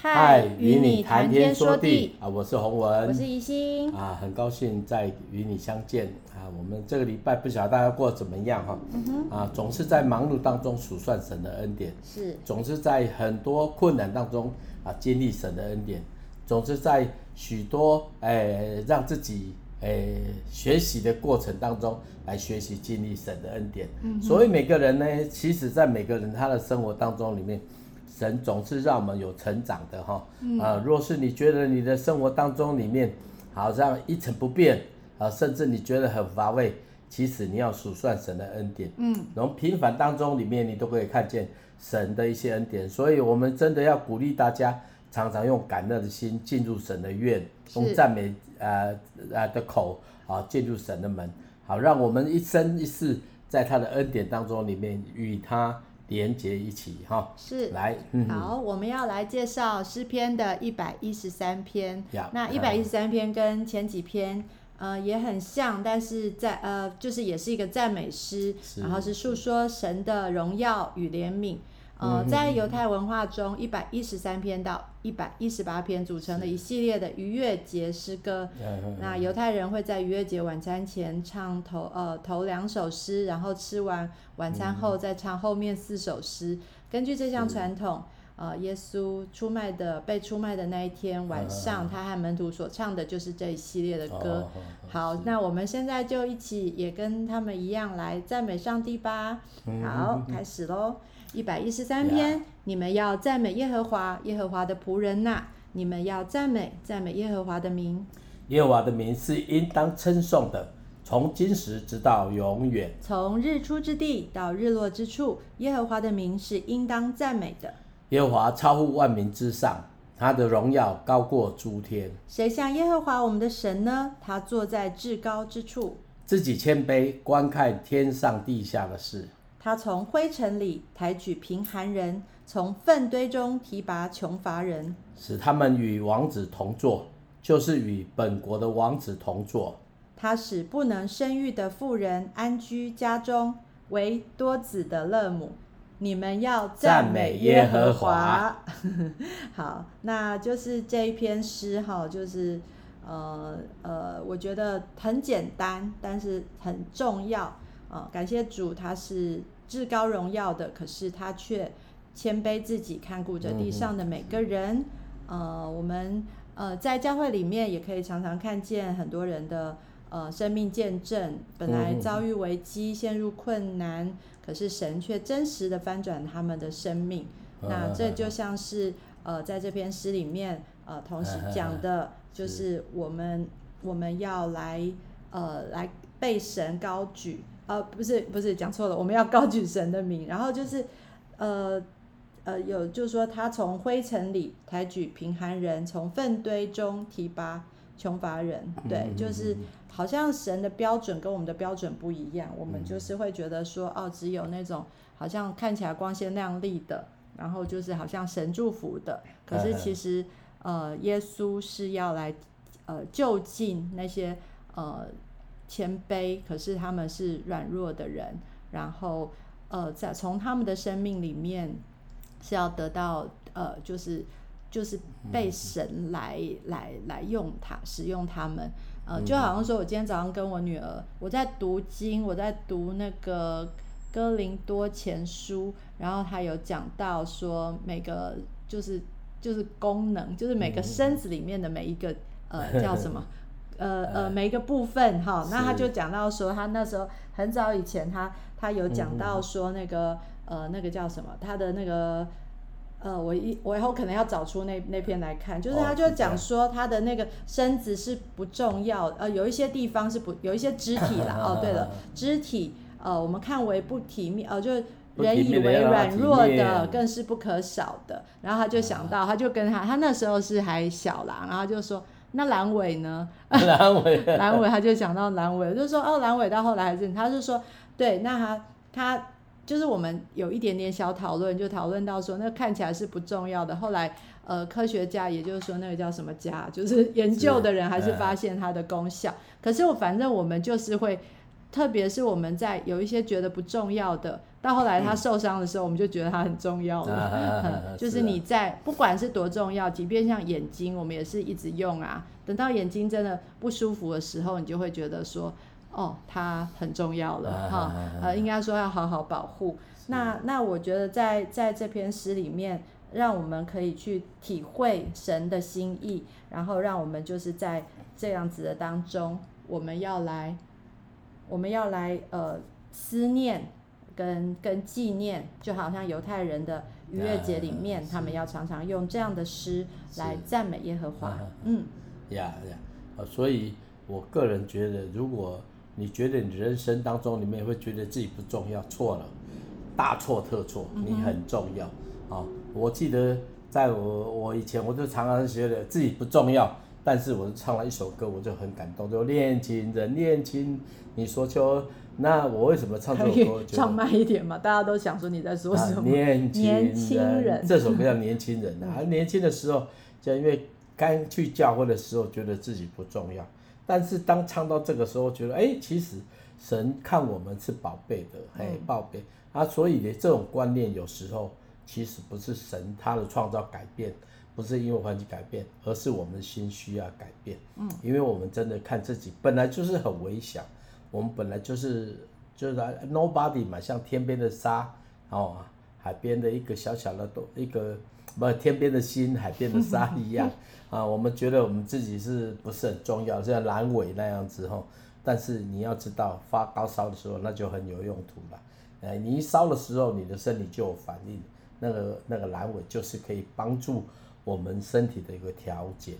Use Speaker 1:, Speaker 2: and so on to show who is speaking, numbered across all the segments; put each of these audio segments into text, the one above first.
Speaker 1: 嗨，与你谈天说地啊！我是洪文，
Speaker 2: 我是怡心
Speaker 1: 啊，很高兴在与你相见啊！我们这个礼拜不晓得大家过得怎么样哈？嗯、啊，总是在忙碌当中数算神的恩典，
Speaker 2: 是
Speaker 1: 总是在很多困难当中啊经历神的恩典，总是在许多诶让自己诶学习的过程当中来学习经历神的恩典。嗯，所以每个人呢，其实在每个人他的生活当中里面。神总是让我们有成长的哈，啊，若是你觉得你的生活当中里面好像一成不变啊，甚至你觉得很乏味，其实你要数算神的恩典，嗯，从平凡当中里面你都可以看见神的一些恩典，所以我们真的要鼓励大家常常用感恩的心进入神的院，用赞美呃呃的口啊进入神的门，好，让我们一生一世在他的恩典当中里面与他。连接一起哈，
Speaker 2: 是。
Speaker 1: 来，
Speaker 2: 好，我们要来介绍诗篇的一百一十三篇。那一百一十三篇跟前几篇呃也很像，但是在呃就是也是一个赞美诗，然后是诉说神的荣耀与怜悯。呃，在犹太文化中，一百一十三篇到一百一十八篇组成了一系列的逾越节诗歌。那犹太人会在逾越节晚餐前唱头呃头两首诗，然后吃完晚餐后再唱后面四首诗。根据这项传统，呃，耶稣出卖的被出卖的那一天晚上，他和门徒所唱的就是这一系列的歌。好，那我们现在就一起也跟他们一样来赞美上帝吧。好，开始喽。一百一十三篇，你们要赞美耶和华，耶和华的仆人呐、啊，你们要赞美赞美耶和华的名。
Speaker 1: 耶和华的名是应当称颂的，从今时直到永远。
Speaker 2: 从日出之地到日落之处，耶和华的名是应当赞美的。
Speaker 1: 耶和华超乎万民之上，他的荣耀高过诸天。
Speaker 2: 谁像耶和华我们的神呢？他坐在至高之处，
Speaker 1: 自己谦卑，观看天上地下的事。
Speaker 2: 他从灰尘里抬举贫寒人，从粪堆中提拔穷乏人，
Speaker 1: 使他们与王子同坐，就是与本国的王子同坐。
Speaker 2: 他使不能生育的妇人安居家中，为多子的乐母。你们要赞美耶和华。好，那就是这一篇诗哈，就是呃呃，我觉得很简单，但是很重要。啊、哦，感谢主，他是至高荣耀的，可是他却谦卑自己，看顾着地上的每个人。嗯、呃，我们呃在教会里面也可以常常看见很多人的呃生命见证，本来遭遇危机，陷入困难，可是神却真实的翻转他们的生命。那这就像是呃在这篇诗里面呃同时讲的，就是我们我们要来呃来被神高举。呃，不是不是讲错了，我们要高举神的名，然后就是，呃呃，有就是说他从灰尘里抬举贫寒人，从粪堆中提拔穷乏人，对，就是好像神的标准跟我们的标准不一样，我们就是会觉得说，哦，只有那种好像看起来光鲜亮丽的，然后就是好像神祝福的，可是其实呃，耶稣是要来呃就近那些呃。谦卑，可是他们是软弱的人，然后呃，在从他们的生命里面是要得到呃，就是就是被神来来来用他使用他们，呃，就好像说我今天早上跟我女儿，我在读经，我在读那个哥林多前书，然后他有讲到说每个就是就是功能，就是每个身子里面的每一个呃叫什么？呃呃，每一个部分哈，那他就讲到说，他那时候很早以前他，他他有讲到说那个呃那个叫什么，他的那个呃，我一我以后可能要找出那那篇来看，就是他就讲说他的那个身子是不重要，呃，有一些地方是不有一些肢体啦，哦，对了，肢体呃，我们看为不体面，呃，就人以为软弱的更是不可少的，然后他就想到，他就跟他他那时候是还小啦，然后就说。那阑尾呢？
Speaker 1: 阑尾，
Speaker 2: 阑尾，他就讲到阑尾，就是说哦，阑尾到后来还是，他是说，对，那他他就是我们有一点点小讨论，就讨论到说，那看起来是不重要的，后来呃，科学家也就是说那个叫什么家，就是研究的人还是发现它的功效。是可是我反正我们就是会特别是我们在有一些觉得不重要的，到后来他受伤的时候，我们就觉得他很重要了。嗯、就是你在、啊、不管是多重要，即便像眼睛，我们也是一直用啊。等到眼睛真的不舒服的时候，你就会觉得说，哦，它很重要了哈。呃，应该说要好好保护。那那我觉得在在这篇诗里面，让我们可以去体会神的心意，然后让我们就是在这样子的当中，我们要来。我们要来呃思念跟跟纪念，就好像犹太人的逾越节里面，他们要常常用这样的诗来赞美耶和华。嗯，
Speaker 1: 呀呀，所以我个人觉得，如果你觉得你人生当中里面会觉得自己不重要，错了，大错特错，你很重要。啊，我记得在我我以前我就常常觉得自己不重要。但是我唱了一首歌，我就很感动，就年轻人，年轻，你说就那我为什么唱这首歌？
Speaker 2: 唱慢一点嘛，大家都想说你在说什么？啊、年轻人，年轻人，
Speaker 1: 这首歌叫年轻人啊。年轻的时候，就因为刚去教会的时候，觉得自己不重要。但是当唱到这个时候，觉得哎、欸，其实神看我们是宝贝的，哎，宝贝啊。所以呢，这种观念有时候其实不是神他的创造改变。不是因为环境改变，而是我们的心需要改变。嗯，因为我们真的看自己本来就是很微小，我们本来就是就是 nobody 嘛，像天边的沙哦，海边的一个小小的都一个不天边的心，海边的沙一样 啊。我们觉得我们自己是不是很重要，像阑尾那样子哈。但是你要知道，发高烧的时候那就很有用途了。哎，你一烧的时候，你的身体就有反应，那个那个阑尾就是可以帮助。我们身体的一个调节，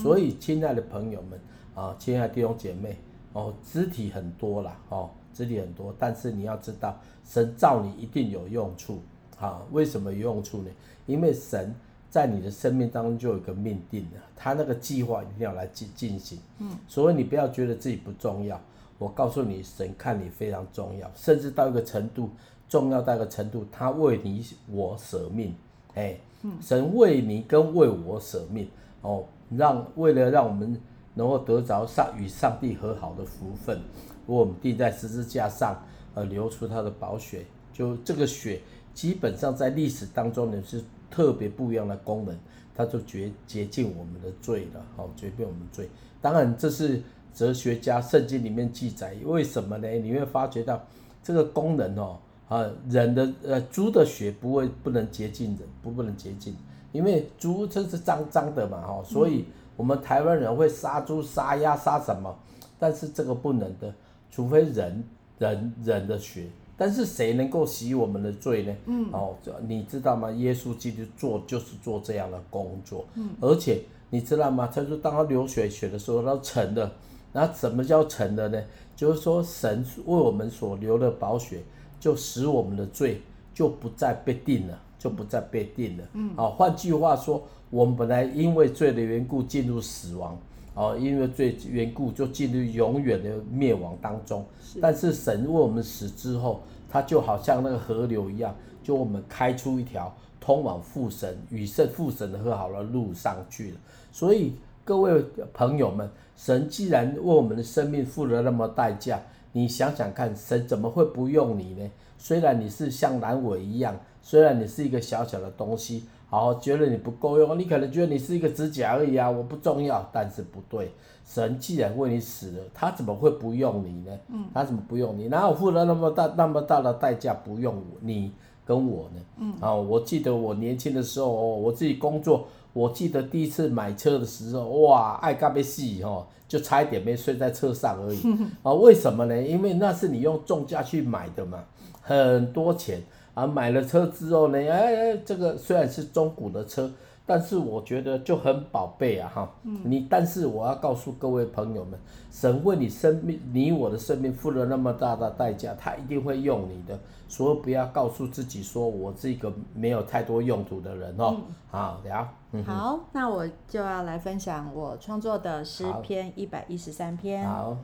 Speaker 1: 所以亲爱的朋友们啊，亲爱的弟兄姐妹哦，肢体很多啦，哦，肢体很多，但是你要知道，神造你一定有用处啊。为什么有用处呢？因为神在你的生命当中就有一个命定的，他那个计划一定要来进进行。嗯，所以你不要觉得自己不重要，我告诉你，神看你非常重要，甚至到一个程度，重要到一个程度，他为你我舍命，哎。神为你跟为我舍命哦，让为了让我们能够得着上与上帝和好的福分，如我们钉在十字架上，而流出他的宝血，就这个血基本上在历史当中呢是特别不一样的功能，它就洁洁净我们的罪了，好洁净我们罪。当然这是哲学家圣经里面记载，为什么呢？你会发觉到这个功能哦。啊，人的呃猪的血不会不能洁净人，不不能洁净，因为猪这是脏脏的嘛，哈，所以我们台湾人会杀猪、杀鸭、杀什么，但是这个不能的，除非人人人的血，但是谁能够洗我们的罪呢？嗯，哦，你知道吗？耶稣基督做就是做这样的工作，嗯，而且你知道吗？他说当他流血血的时候，他成了，那什么叫成了呢？就是说神为我们所流的宝血。就使我们的罪就不再被定了，就不再被定了。嗯，啊，换句话说，我们本来因为罪的缘故进入死亡，啊，因为罪缘故就进入永远的灭亡当中。是。但是神为我们死之后，他就好像那个河流一样，就我们开出一条通往父神与圣父神的和好的路上去了。所以各位朋友们，神既然为我们的生命付了那么代价。你想想看，神怎么会不用你呢？虽然你是像阑尾一样，虽然你是一个小小的东西，好，觉得你不够用，你可能觉得你是一个指甲而已啊，我不重要。但是不对，神既然为你死了，他怎么会不用你呢？嗯，他怎么不用你？哪有付了那么大那么大的代价不用你跟我呢？嗯，啊，我记得我年轻的时候，我自己工作。我记得第一次买车的时候，哇，爱嘎被死哦，就差一点没睡在车上而已 啊！为什么呢？因为那是你用重价去买的嘛，很多钱啊！买了车之后呢，哎，这个虽然是中古的车，但是我觉得就很宝贝啊！哈，你但是我要告诉各位朋友们，神为你生命，你我的生命付了那么大的代价，他一定会用你的。所以不要告诉自己说我是一个没有太多用途的人哦。好，聊。
Speaker 2: 好，那我就要来分享我创作的诗篇一百一十三篇。
Speaker 1: 好。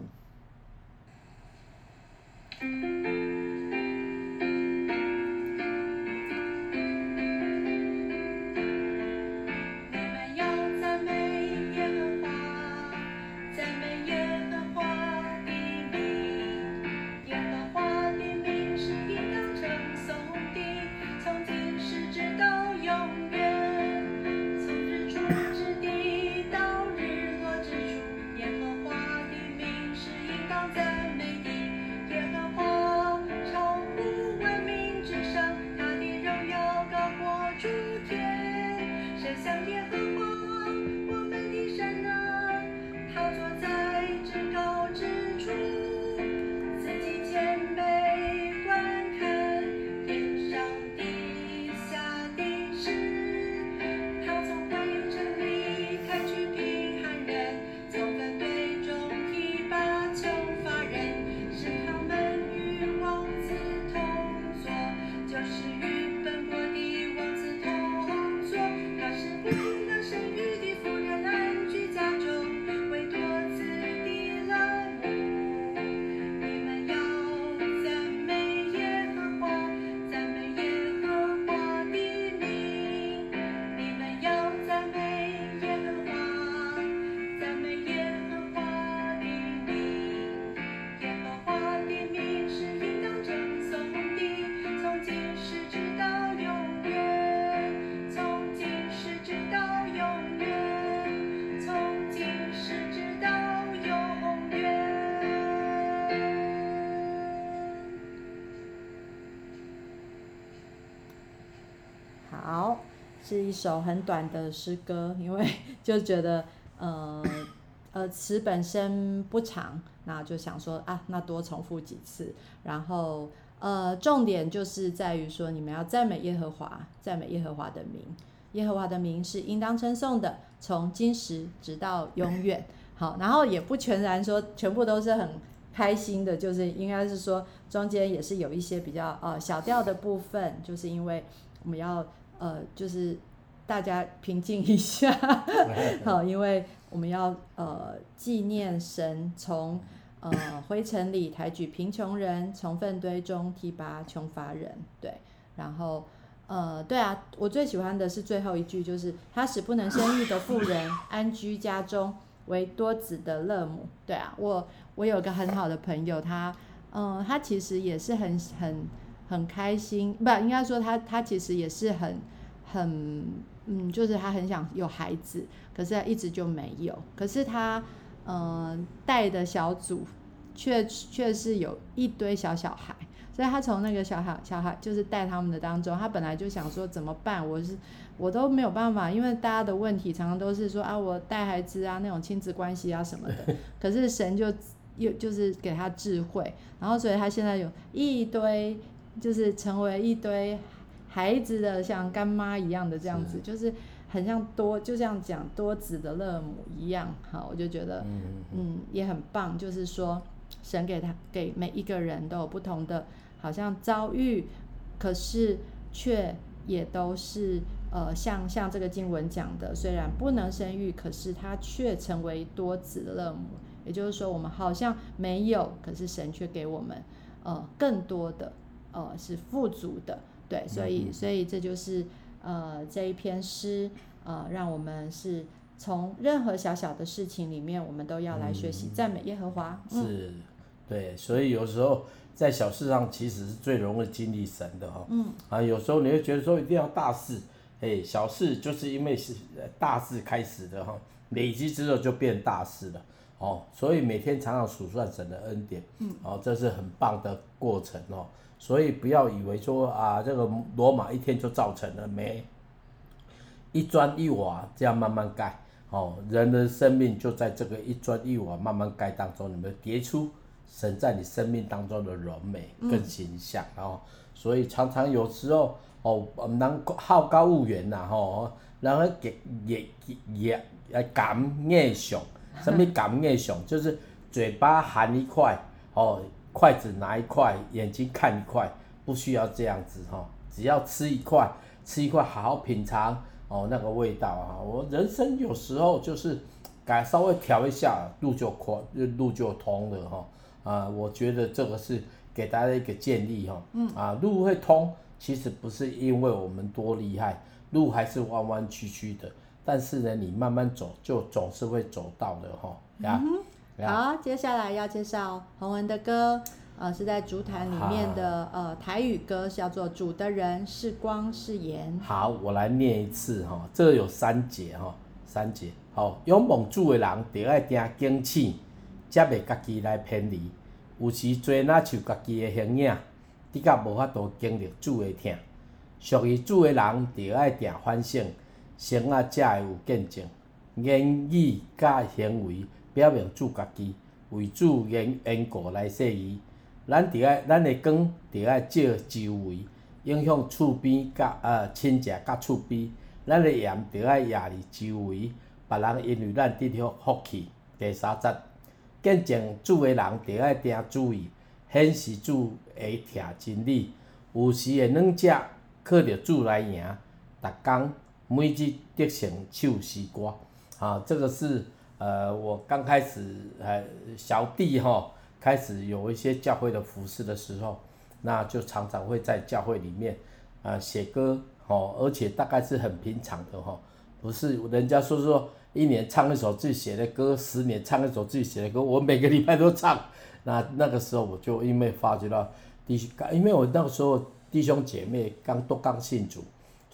Speaker 2: 是一首很短的诗歌，因为 就觉得，呃，呃，词本身不长，那就想说啊，那多重复几次，然后，呃，重点就是在于说，你们要赞美耶和华，赞美耶和华的名，耶和华的名是应当称颂的，从今时直到永远。好，然后也不全然说全部都是很开心的，就是应该是说中间也是有一些比较呃小调的部分，就是因为我们要。呃，就是大家平静一下，好，因为我们要呃纪念神从呃灰尘里抬举贫穷人，从粪堆中提拔穷乏人，对，然后呃对啊，我最喜欢的是最后一句，就是他使不能生育的妇人安居家中，为多子的乐母，对啊，我我有个很好的朋友，他嗯、呃，他其实也是很很。很开心，不，应该说他他其实也是很很嗯，就是他很想有孩子，可是他一直就没有。可是他嗯带的小组却却是有一堆小小孩，所以他从那个小孩小孩就是带他们的当中，他本来就想说怎么办？我是我都没有办法，因为大家的问题常常都是说啊，我带孩子啊，那种亲子关系啊什么的。可是神就又就是给他智慧，然后所以他现在有一堆。就是成为一堆孩子的像干妈一样的这样子，是就是很像多，就像讲多子的乐母一样。好，我就觉得，嗯，嗯，也很棒。就是说，神给他给每一个人都有不同的，好像遭遇，可是却也都是呃，像像这个经文讲的，虽然不能生育，可是他却成为多子的乐母。也就是说，我们好像没有，可是神却给我们呃更多的。呃，是富足的，对，所以，所以这就是呃这一篇诗，呃，让我们是从任何小小的事情里面，我们都要来学习赞美耶和华。
Speaker 1: 嗯、是，对，所以有时候在小事上其实是最容易经历神的哈。嗯。啊，有时候你会觉得说一定要大事，哎，小事就是因为是大事开始的哈，累积之后就变大事了。哦，所以每天常常数算神的恩典，嗯，哦，这是很棒的过程哦。所以不要以为说啊，这个罗马一天就造成了没，一砖一瓦这样慢慢盖哦，人的生命就在这个一砖一瓦慢慢盖当中，你们叠出神在你生命当中的柔美跟形象哦。所以常常有时候哦，人好高骛远呐吼，然后也也也也感念上，什么感业上，就是嘴巴含一块哦。筷子拿一块，眼睛看一块，不需要这样子哈，只要吃一块，吃一块，好好品尝哦那个味道啊。我人生有时候就是改稍微调一下，路就宽，路就通了哈。啊，我觉得这个是给大家一个建议哈。嗯。啊，路会通，其实不是因为我们多厉害，路还是弯弯曲曲的，但是呢，你慢慢走，就总是会走到的哈。呀。嗯
Speaker 2: 好，接下来要介绍洪文的歌，呃，是在竹坛里面的呃台语歌，叫做《主的人是光是盐》。
Speaker 1: 好，我来念一次哈，这个有三节哈，三节。好，仰望主的人，就爱定警醒，才袂家己来偏离。有时做那像家己的形影，的确无法度经历主的疼。属于主的人，就爱定反省，生啊才会有见证，言语甲行为表明主家己，为主缘缘故来说伊。咱伫爱，咱的光伫爱照周围，影响厝边甲呃亲戚甲厝边。咱的盐伫爱亚哩周围，别人因为咱得到福气。第三节，见证主个人伫爱定主意，显示主会听真理。有时的软者靠着主来赢，逐工每日得胜唱诗歌。啊，这个是呃，我刚开始呃小弟吼。开始有一些教会的服事的时候，那就常常会在教会里面啊写歌哦，而且大概是很平常的哈，不是人家说说一年唱一首自己写的歌，十年唱一首自己写的歌，我每个礼拜都唱。那那个时候我就因为发觉到弟兄，因为我那个时候弟兄姐妹刚都刚信主，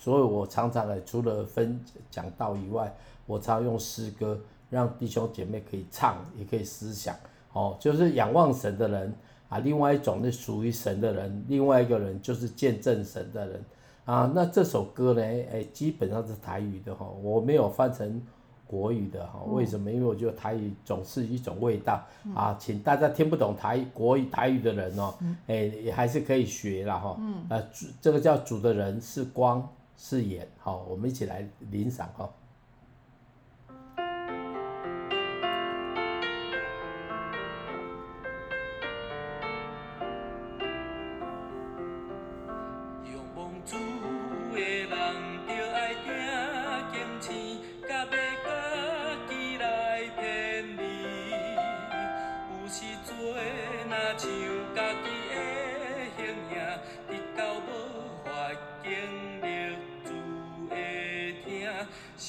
Speaker 1: 所以我常常呢除了分讲道以外，我常用诗歌让弟兄姐妹可以唱，也可以思想。哦，就是仰望神的人啊，另外一种是属于神的人，另外一个人就是见证神的人啊。那这首歌呢，哎，基本上是台语的哈，我没有翻成国语的哈。为什么？因为我觉得台语总是一种味道啊，请大家听不懂台国语台语的人哦，哎，也还是可以学啦哈。呃，这个叫主的人是光誓言，好，我们一起来领赏哈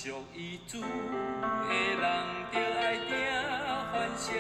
Speaker 1: 属于主的人就爱听欢声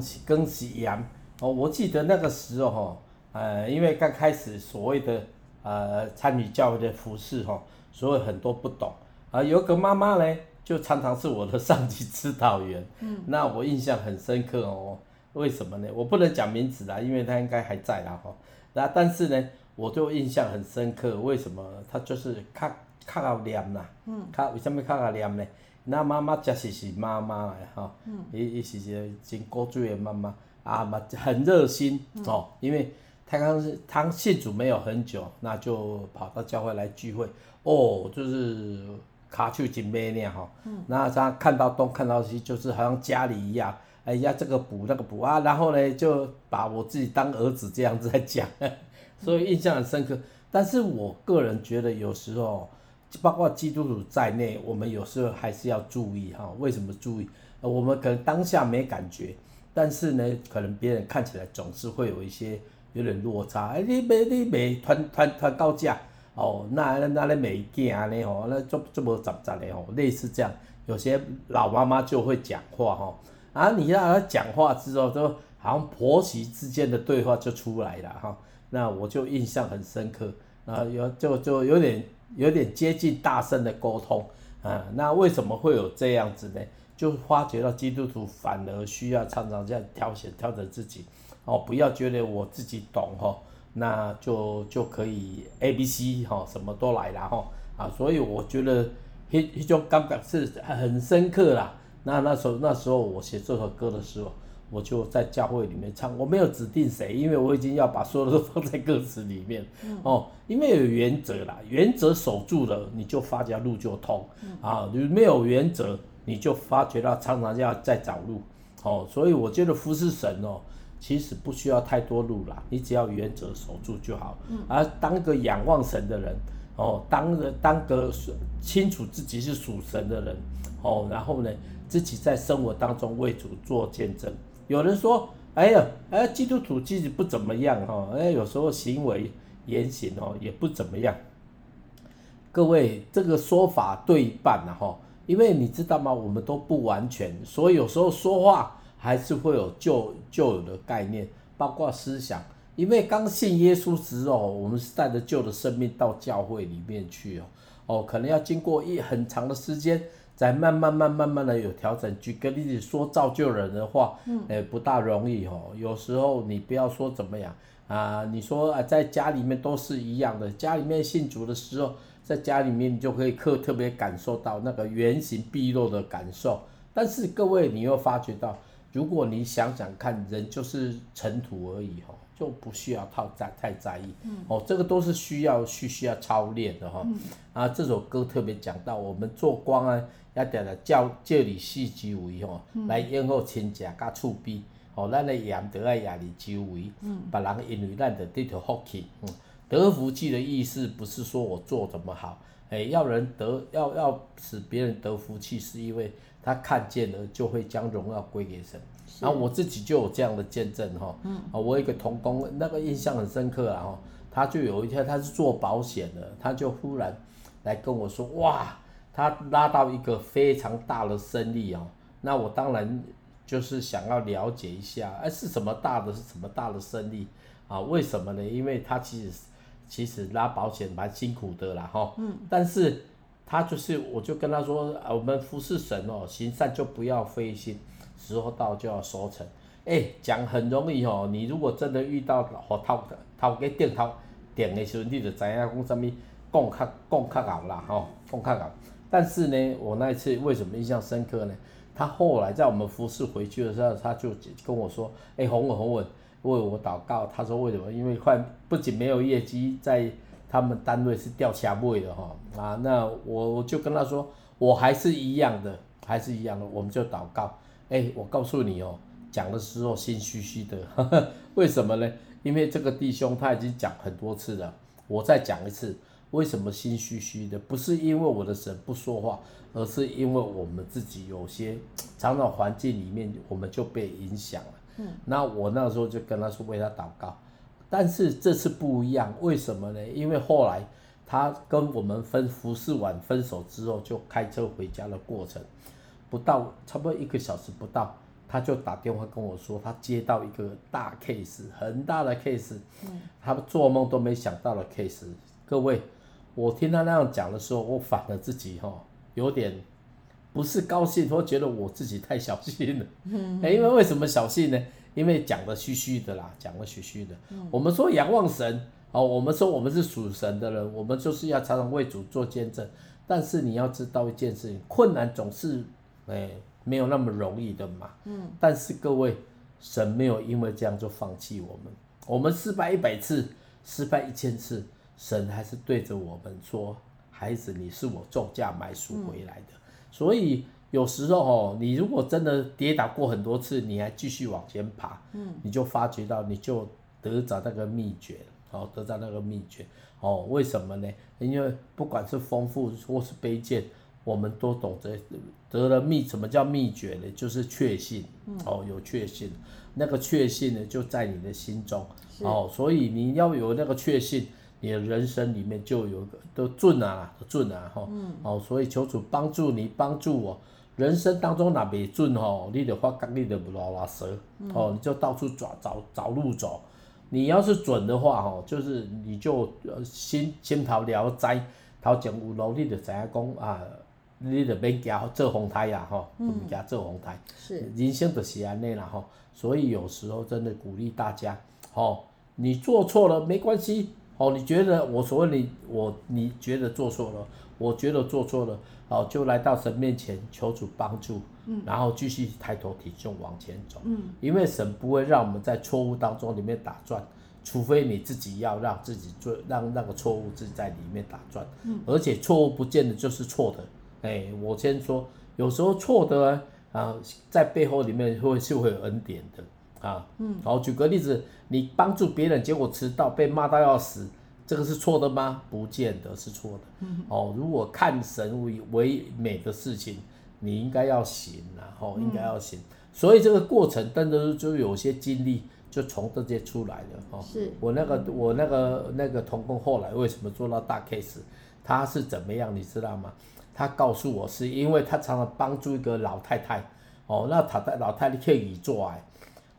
Speaker 1: 是光是盐哦。我记得那个时候哈，呃，因为刚开始所谓的呃参与教会的服饰哈，所以很多不懂啊。有个妈妈呢，就常常是我的上级指导员，嗯，那我印象很深刻哦。为什么呢？我不能讲名字啦，因为她应该还在啦哈。那但是呢，我就印象很深刻。为什么？她就是较较好念啦，嗯，较为什么较好念呢？那妈妈确实是妈妈来哈，伊伊、嗯、是一个真古锥的妈妈，啊嘛很热心、嗯、哦，因为他刚是他信主没有很久，那就跑到教会来聚会，哦，就是卡丘金妹那样哈，嗯、那他看到东看到西，就是好像家里一样，哎呀这个补那个补啊，然后呢就把我自己当儿子这样子在讲，所以印象很深刻。但是我个人觉得有时候。包括基督徒在内，我们有时候还是要注意哈。为什么注意？我们可能当下没感觉，但是呢，可能别人看起来总是会有一些有点落差。哎，你没你没团团团高价哦，那那那卖件呢？哦，那做做无杂杂的哦，类似这样。有些老妈妈就会讲话哈，啊，你让她讲话之后，都好像婆媳之间的对话就出来了哈。那我就印象很深刻，啊，有就就有点。有点接近大声的沟通，啊，那为什么会有这样子呢？就发觉到基督徒反而需要常常这样挑选、挑整自己，哦，不要觉得我自己懂哈，那就就可以 A、B、C 哈，什么都来了哈，啊，所以我觉得一一种感觉是很深刻啦。那那时候那时候我写这首歌的时候，我就在教会里面唱，我没有指定谁，因为我已经要把所有的都放在歌词里面。嗯、哦，因为有原则啦，原则守住了，你就发觉路就通。嗯、啊，你没有原则，你就发觉到常常要再找路。哦，所以我觉得服侍神哦，其实不需要太多路啦，你只要原则守住就好。嗯、而当个仰望神的人，哦，当个当个清楚自己是属神的人，哦，然后呢，自己在生活当中为主做见证。有人说：“哎呀，哎，基督徒其实不怎么样哈，哎，有时候行为言行哦也不怎么样。”各位，这个说法对一半了哈，因为你知道吗？我们都不完全，所以有时候说话还是会有旧旧有的概念，包括思想。因为刚信耶稣时哦，我们是带着旧的生命到教会里面去哦，哦，可能要经过一很长的时间。再慢慢、慢、慢慢的有调整。举个例子说，造就人的话，嗯，欸、不大容易哦。有时候你不要说怎么样啊，你说啊，在家里面都是一样的。家里面信主的时候，在家里面你就可以特特别感受到那个原形毕露的感受。但是各位，你又发觉到，如果你想想看，人就是尘土而已哈。就不需要太在太在意，嗯、哦，这个都是需要需需要操练的哈。嗯、啊，这首歌特别讲到，我们做光啊，要点了教教理四周围吼，嗯、来养护亲戚甲厝边，哦，咱的盐得爱亚里周围，嗯，别人因为咱的得到福气，嗯，得福气的意思不是说我做怎么好，哎，要人得要要使别人得福气，是因为他看见了就会将荣耀归给神。然后我自己就有这样的见证哈，嗯，我有一个同工，那个印象很深刻啊哈，他就有一天他是做保险的，他就忽然来跟我说，哇，他拉到一个非常大的生意哦，那我当然就是想要了解一下，哎，是什么大的，是什么大的生意啊？为什么呢？因为他其实其实拉保险蛮辛苦的啦哈，嗯，但是他就是我就跟他说，我们服侍神哦，行善就不要灰心。时候到就要收成，哎，讲很容易哦。你如果真的遇到和头头给顶头顶的时候，你就知影讲什么讲较讲较好啦，吼，讲较好。但是呢，我那一次为什么印象深刻呢？他后来在我们服侍回去的时候，他就跟我说：“哎，洪文洪文，为我祷告。”他说：“为什么？因为快不仅没有业绩，在他们单位是掉下位的哈啊。”那我我就跟他说：“我还是一样的，还是一样的，我们就祷告。”哎，我告诉你哦，讲的时候心虚虚的呵呵，为什么呢？因为这个弟兄他已经讲很多次了，我再讲一次，为什么心虚虚的？不是因为我的神不说话，而是因为我们自己有些长长环境里面，我们就被影响了。嗯，那我那时候就跟他说为他祷告，但是这次不一样，为什么呢？因为后来他跟我们分服侍完分手之后，就开车回家的过程。不到差不多一个小时不到，他就打电话跟我说，他接到一个大 case，很大的 case，他做梦都没想到的 case。各位，我听他那样讲的时候，我反而自己哈有点不是高兴，我觉得我自己太小心了。因为为什么小心呢？因为讲的虚虚的啦，讲的虚虚的。我们说仰望神哦，我们说我们是属神的人，我们就是要常常为主做见证。但是你要知道一件事情，困难总是。哎，没有那么容易的嘛。嗯。但是各位，神没有因为这样就放弃我们。我们失败一百次，失败一千次，神还是对着我们说：“孩子，你是我重价买赎回来的。嗯”所以有时候哦，你如果真的跌倒过很多次，你还继续往前爬，嗯，你就发觉到你就得着那个秘诀，哦，得着那个秘诀，哦，为什么呢？因为不管是丰富或是卑贱。我们都懂得得了秘，什么叫秘诀呢？就是确信，哦，有确信，那个确信呢就在你的心中，哦，所以你要有那个确信，你的人生里面就有个都准啊，都准啊，哈，哦，所以求主帮助你，帮助我，人生当中哪没准哦，你的话你的不拉拉蛇，哦，你就到处找找找路走，你要是准的话，哦，就是你就心心头了知，头前有路，你就知影讲啊。你得免惊做红台呀，吼，不惊做红台。是，人生就是安尼啦，吼。所以有时候真的鼓励大家，吼，你做错了没关系，吼，你觉得我所谓你我你觉得做错了，我觉得做错了，哦，就来到神面前求主帮助，嗯，然后继续抬头挺胸往前走，嗯，因为神不会让我们在错误当中里面打转，除非你自己要让自己做，让那个错误自己在里面打转，嗯，而且错误不见得就是错的，哎，我先说，有时候错的啊，在背后里面会是会有恩典的，啊，嗯，好，举个例子，你帮助别人，结果迟到被骂到要死。这个是错的吗？不见得是错的。嗯、哦，如果看神为为美的事情，你应该要行然、啊、后、哦、应该要行。嗯、所以这个过程真的就有些经历，就从这些出来的哦。是。我那个我那个那个童工后来为什么做到大 case？他是怎么样？你知道吗？他告诉我是因为他常常帮助一个老太太。哦，那他的老太太可以做爱，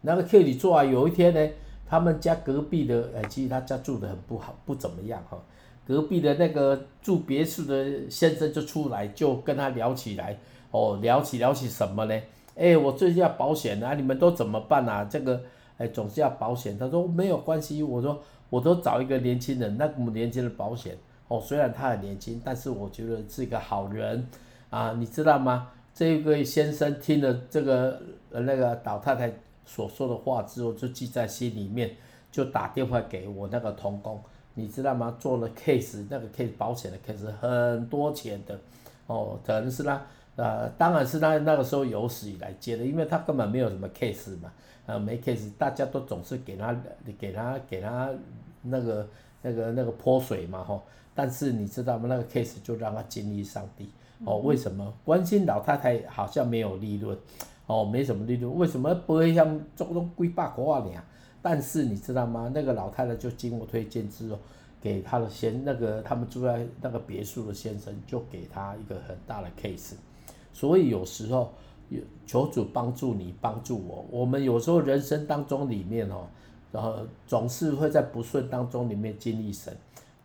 Speaker 1: 那个可以做爱，有一天呢。他们家隔壁的，呃，其实他家住得很不好，不怎么样哈。隔壁的那个住别墅的先生就出来，就跟他聊起来，哦，聊起聊起什么呢？哎，我最近要保险啊，你们都怎么办啊？这个，哎，总是要保险。他说没有关系，我说我都找一个年轻人，那么年轻的保险，哦，虽然他很年轻，但是我觉得是一个好人啊，你知道吗？这位先生听了这个那个老太太。所说的话之后就记在心里面，就打电话给我那个同工，你知道吗？做了 case，那个 case 保险的 case 很多钱的，哦，可能是他，呃，当然是他那个时候有史以来接的，因为他根本没有什么 case 嘛，呃，没 case，大家都总是给他，给他，给他那个那个那个泼水嘛，吼，但是你知道吗？那个 case 就让他经历上帝，哦，为什么？关心老太太好像没有利润。哦，没什么利润，为什么不会像中东几百块啊？但是你知道吗？那个老太太就经过推荐之后，给他的先那个他们住在那个别墅的先生，就给他一个很大的 case。所以有时候有求主帮助你，帮助我。我们有时候人生当中里面哦，然后总是会在不顺当中里面经历神，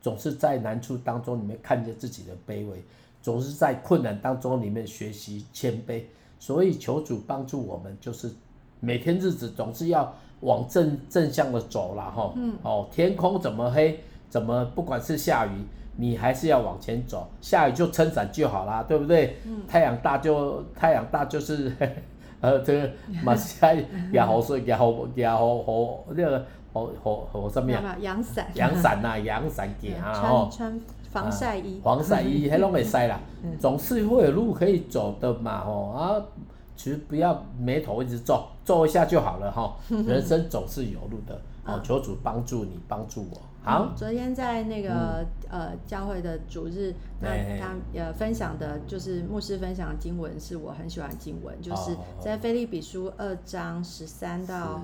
Speaker 1: 总是在难处当中里面看见自己的卑微，总是在困难当中里面学习谦卑。所以求主帮助我们，就是每天日子总是要往正正向的走了哈。嗯。哦，天空怎么黑，怎么不管是下雨，你还是要往前走。下雨就撑伞就好啦，对不对？嗯。太阳大就太阳大就是，呃，这个马下也好说也好也好好那个好好好什么呀？阳伞。阳伞呐，阳伞给啊哦。穿
Speaker 2: 防晒衣，
Speaker 1: 防晒衣，还拢会晒啦，总是会有路可以走的嘛，吼啊，其实不要眉头一直皱，皱一下就好了哈。人生总是有路的，哦，求主帮助你，帮助我。好，
Speaker 2: 昨天在那个呃教会的主日，那他呃分享的就是牧师分享的经文，是我很喜欢的经文，就是在菲利比书二章十三到。哦，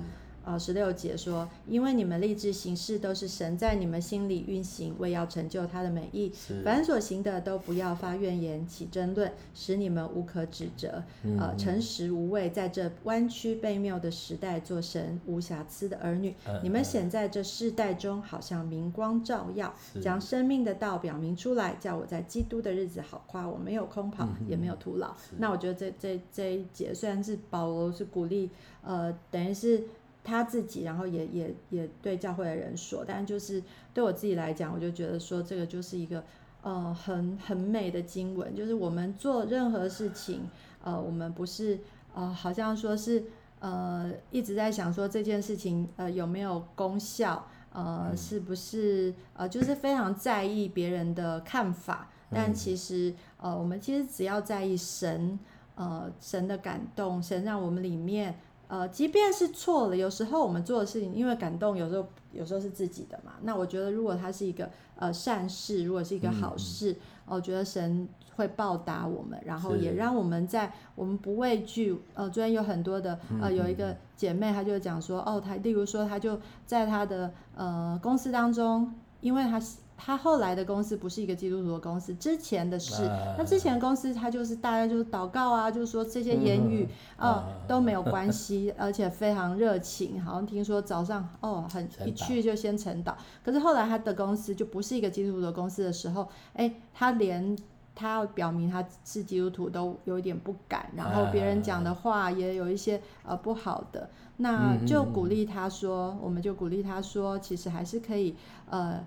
Speaker 2: 十六节说，因为你们立志行事，都是神在你们心里运行，为要成就他的美意。凡所行的，都不要发怨言，起争论，使你们无可指责。嗯、呃，诚实无畏，在这弯曲悖谬的时代，做神无瑕疵的儿女。嗯、你们显在这世代中，好像明光照耀，是将生命的道表明出来，叫我在基督的日子好夸。我没有空跑，嗯、也没有徒劳。那我觉得这这这一节虽然是保罗是鼓励，呃，等于是。他自己，然后也也也对教会的人说，但就是对我自己来讲，我就觉得说这个就是一个呃很很美的经文，就是我们做任何事情，呃，我们不是呃好像说是呃一直在想说这件事情呃有没有功效，呃是不是呃就是非常在意别人的看法，但其实呃我们其实只要在意神呃神的感动，神让我们里面。呃，即便是错了，有时候我们做的事情，因为感动，有时候有时候是自己的嘛。那我觉得，如果它是一个呃善事，如果是一个好事，嗯、我觉得神会报答我们，然后也让我们在我们不畏惧。呃，昨天有很多的呃，有一个姐妹，她就讲说，哦，她例如说，她就在她的呃公司当中，因为她。他后来的公司不是一个基督徒的公司，之前的是，那之前的公司他就是大家就是祷告啊，就是说这些言语啊、哦、都没有关系，而且非常热情，好像听说早上哦很一去就先晨祷，可是后来他的公司就不是一个基督徒的公司的时候，哎，他连他要表明他是基督徒都有一点不敢，然后别人讲的话也有一些呃不好的，那就鼓励他说，我们就鼓励他说，其实还是可以呃。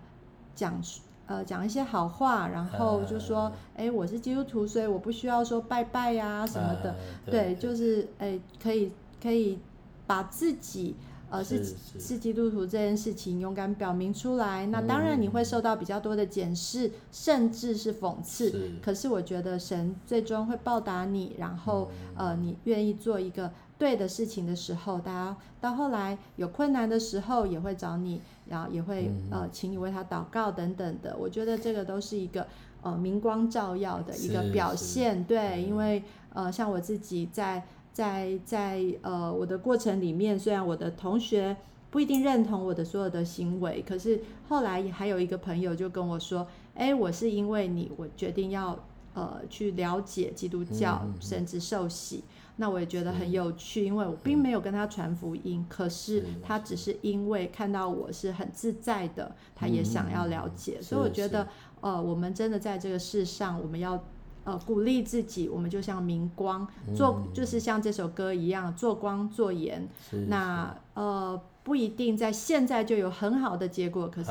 Speaker 2: 讲呃讲一些好话，然后就说，哎、呃，我是基督徒，所以我不需要说拜拜呀、啊、什么的，呃、对，对，就是哎，可以可以把自己。呃，是是，是基督徒这件事情勇敢表明出来，那当然你会受到比较多的检视，嗯、甚至是讽刺。是，可是我觉得神最终会报答你，然后、嗯、呃，你愿意做一个对的事情的时候，大家到后来有困难的时候也会找你，然后也会、嗯、呃，请你为他祷告等等的。我觉得这个都是一个呃明光照耀的一个表现。对，因为呃，像我自己在。在在呃我的过程里面，虽然我的同学不一定认同我的所有的行为，可是后来还有一个朋友就跟我说：“哎，我是因为你，我决定要呃去了解基督教，嗯嗯嗯、甚至受洗。”那我也觉得很有趣，因为我并没有跟他传福音，可是他只是因为看到我是很自在的，他也想要了解。嗯、所以我觉得呃，我们真的在这个世上，我们要。呃，鼓励自己，我们就像明光，做就是像这首歌一样，做光做盐。那呃，不一定在现在就有很好的结果，可是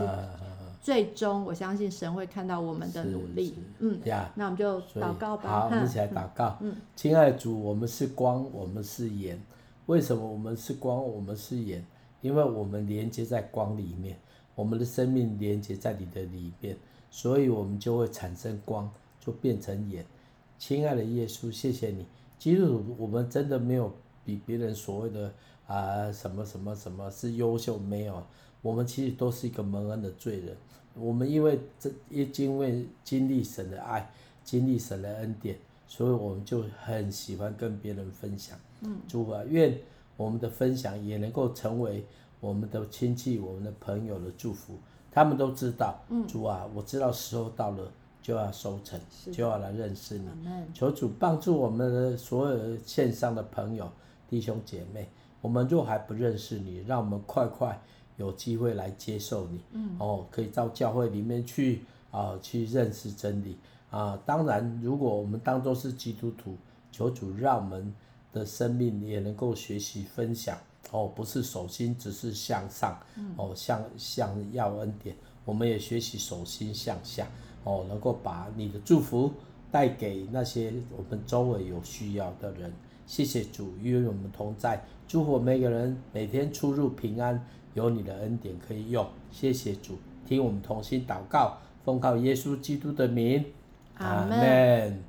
Speaker 2: 最终我相信神会看到我们的努力。嗯，呀那我们就祷告吧。
Speaker 1: 好，我们一起来祷告。嗯，亲爱的主，我们是光，我们是盐。为什么我们是光，我们是盐？因为我们连接在光里面，我们的生命连接在你的里面，所以我们就会产生光。就变成盐，亲爱的耶稣，谢谢你。基督徒，我们真的没有比别人所谓的啊、呃、什么什么什么是优秀，没有。我们其实都是一个蒙恩的罪人。我们因为这一因为经历神的爱，经历神的恩典，所以我们就很喜欢跟别人分享。嗯，主啊，愿我们的分享也能够成为我们的亲戚、我们的朋友的祝福。他们都知道，嗯，主啊，我知道时候到了。就要收成，就要来认识你。求主帮助我们的所有线上的朋友、弟兄姐妹。我们若还不认识你，让我们快快有机会来接受你。嗯、哦，可以到教会里面去啊、呃，去认识真理啊、呃。当然，如果我们当作是基督徒，求主让我们的生命也能够学习分享。哦，不是手心只是向上，哦，向向要恩典，我们也学习手心向下。哦，能够把你的祝福带给那些我们周围有需要的人。谢谢主与我们同在，祝福每个人每天出入平安，有你的恩典可以用。谢谢主，听我们同心祷告，奉靠耶稣基督的名，阿门。